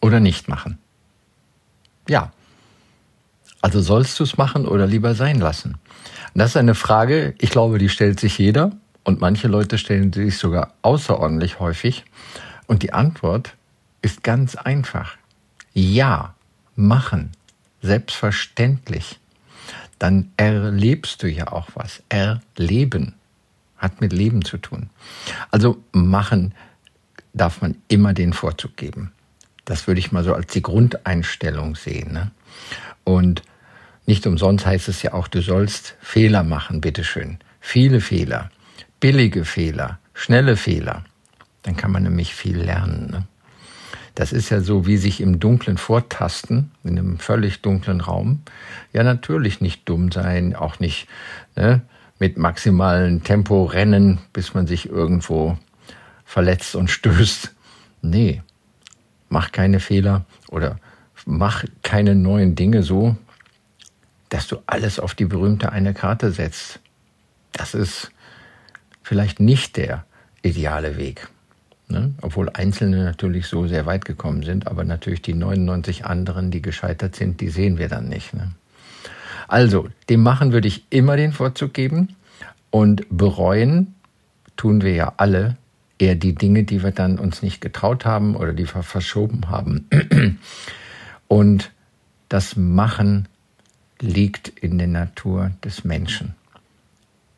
oder nicht machen? Ja. Also sollst du es machen oder lieber sein lassen? Das ist eine Frage, ich glaube, die stellt sich jeder und manche Leute stellen sie sich sogar außerordentlich häufig. Und die Antwort ist ganz einfach. Ja, machen. Selbstverständlich dann erlebst du ja auch was. Erleben hat mit Leben zu tun. Also machen darf man immer den Vorzug geben. Das würde ich mal so als die Grundeinstellung sehen. Ne? Und nicht umsonst heißt es ja auch, du sollst Fehler machen, bitteschön. Viele Fehler, billige Fehler, schnelle Fehler. Dann kann man nämlich viel lernen. Ne? Das ist ja so wie sich im Dunklen vortasten, in einem völlig dunklen Raum. Ja, natürlich nicht dumm sein, auch nicht ne, mit maximalem Tempo rennen, bis man sich irgendwo verletzt und stößt. Nee, mach keine Fehler oder mach keine neuen Dinge so, dass du alles auf die berühmte eine Karte setzt. Das ist vielleicht nicht der ideale Weg. Ne? Obwohl Einzelne natürlich so sehr weit gekommen sind, aber natürlich die 99 anderen, die gescheitert sind, die sehen wir dann nicht. Ne? Also, dem Machen würde ich immer den Vorzug geben und bereuen tun wir ja alle eher die Dinge, die wir dann uns nicht getraut haben oder die wir verschoben haben. Und das Machen liegt in der Natur des Menschen.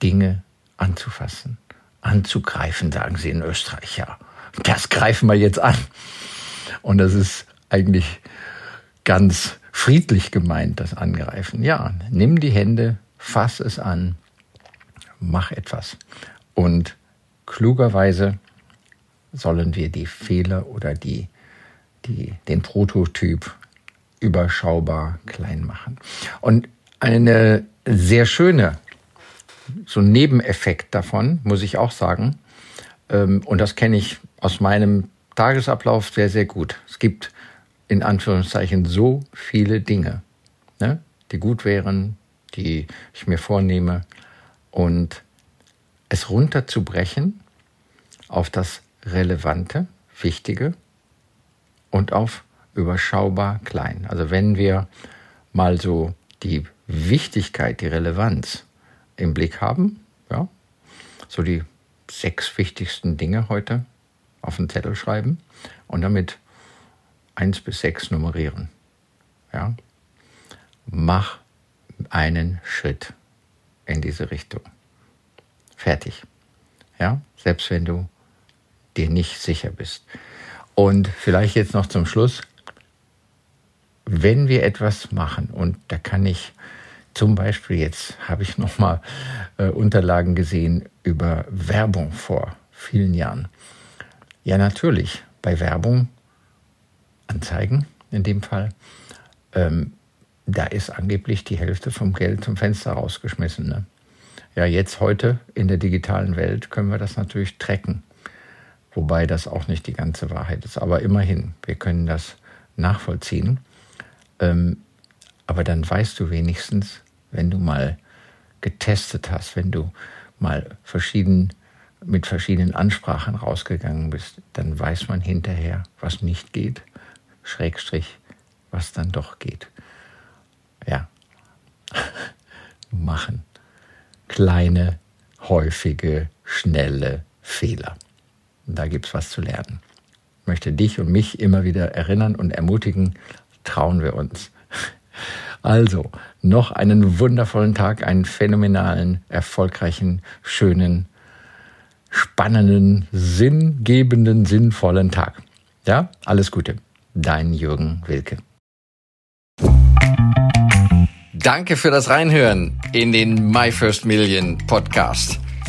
Dinge anzufassen, anzugreifen, sagen sie in Österreich, ja das greifen wir jetzt an. Und das ist eigentlich ganz friedlich gemeint, das Angreifen. Ja, nimm die Hände, fass es an, mach etwas. Und klugerweise sollen wir die Fehler oder die, die, den Prototyp überschaubar klein machen. Und eine sehr schöne, so ein Nebeneffekt davon, muss ich auch sagen, ähm, und das kenne ich aus meinem Tagesablauf sehr, sehr gut. Es gibt in Anführungszeichen so viele Dinge, ne, die gut wären, die ich mir vornehme. Und es runterzubrechen auf das Relevante, Wichtige und auf überschaubar klein. Also wenn wir mal so die Wichtigkeit, die Relevanz im Blick haben, ja, so die sechs wichtigsten Dinge heute auf den Zettel schreiben und damit eins bis sechs nummerieren. Ja? Mach einen Schritt in diese Richtung. Fertig. Ja? Selbst wenn du dir nicht sicher bist. Und vielleicht jetzt noch zum Schluss, wenn wir etwas machen, und da kann ich zum Beispiel jetzt habe ich nochmal äh, Unterlagen gesehen über Werbung vor vielen Jahren. Ja, natürlich, bei Werbung, Anzeigen in dem Fall, ähm, da ist angeblich die Hälfte vom Geld zum Fenster rausgeschmissen. Ne? Ja, jetzt heute in der digitalen Welt können wir das natürlich tracken. Wobei das auch nicht die ganze Wahrheit ist. Aber immerhin, wir können das nachvollziehen. Ähm, aber dann weißt du wenigstens, wenn du mal getestet hast, wenn du mal verschieden, mit verschiedenen Ansprachen rausgegangen bist, dann weiß man hinterher, was nicht geht, Schrägstrich, was dann doch geht. Ja, machen. Kleine, häufige, schnelle Fehler. Da gibt es was zu lernen. Ich möchte dich und mich immer wieder erinnern und ermutigen, trauen wir uns. Also, noch einen wundervollen Tag, einen phänomenalen, erfolgreichen, schönen, spannenden, sinngebenden, sinnvollen Tag. Ja, alles Gute. Dein Jürgen Wilke. Danke für das Reinhören in den My First Million Podcast.